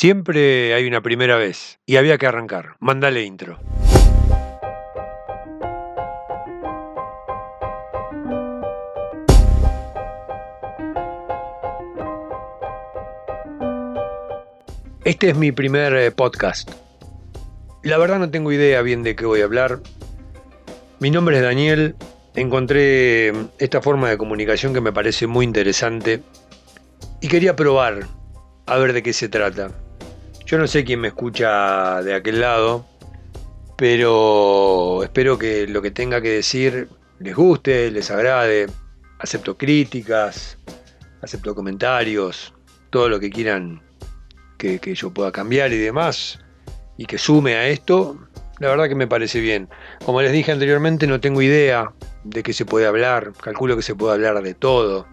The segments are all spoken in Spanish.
Siempre hay una primera vez y había que arrancar. Mándale intro. Este es mi primer eh, podcast. La verdad no tengo idea bien de qué voy a hablar. Mi nombre es Daniel. Encontré esta forma de comunicación que me parece muy interesante y quería probar a ver de qué se trata. Yo no sé quién me escucha de aquel lado, pero espero que lo que tenga que decir les guste, les agrade. Acepto críticas, acepto comentarios, todo lo que quieran que, yo pueda cambiar y demás, y que sume a esto, la verdad que me parece bien. Como les dije anteriormente, no tengo idea de qué se puede hablar, calculo que se puede hablar de todo.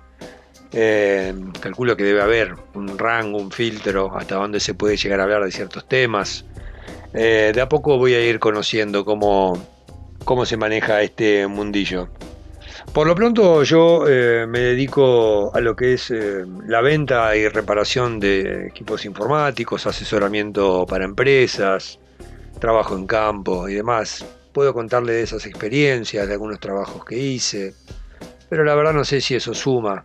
Eh, calculo que debe haber un rango, un filtro hasta donde se puede llegar a hablar de ciertos temas. Eh, de a poco voy a ir conociendo cómo, cómo se maneja este mundillo. Por lo pronto yo eh, me dedico a lo que es la venta y reparación de equipos informáticos, asesoramiento para empresas, trabajo en campo y demás. Puedo contarle de esas experiencias, de algunos trabajos que hice, pero la verdad no sé si eso suma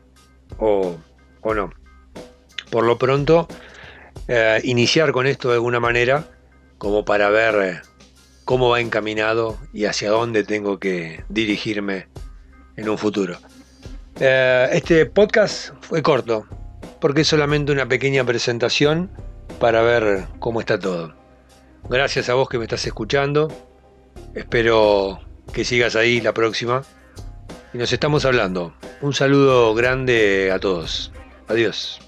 o, no. Por lo pronto, eh, iniciar con esto de alguna manera como para ver cómo va encaminado y hacia dónde tengo que dirigirme en un futuro. Eh, este podcast fue corto, porque es solamente una pequeña presentación para ver cómo está todo. Gracias a vos que me estás escuchando. Espero que sigas ahí la próxima. Y nos estamos hablando. Un saludo grande a todos. Adiós.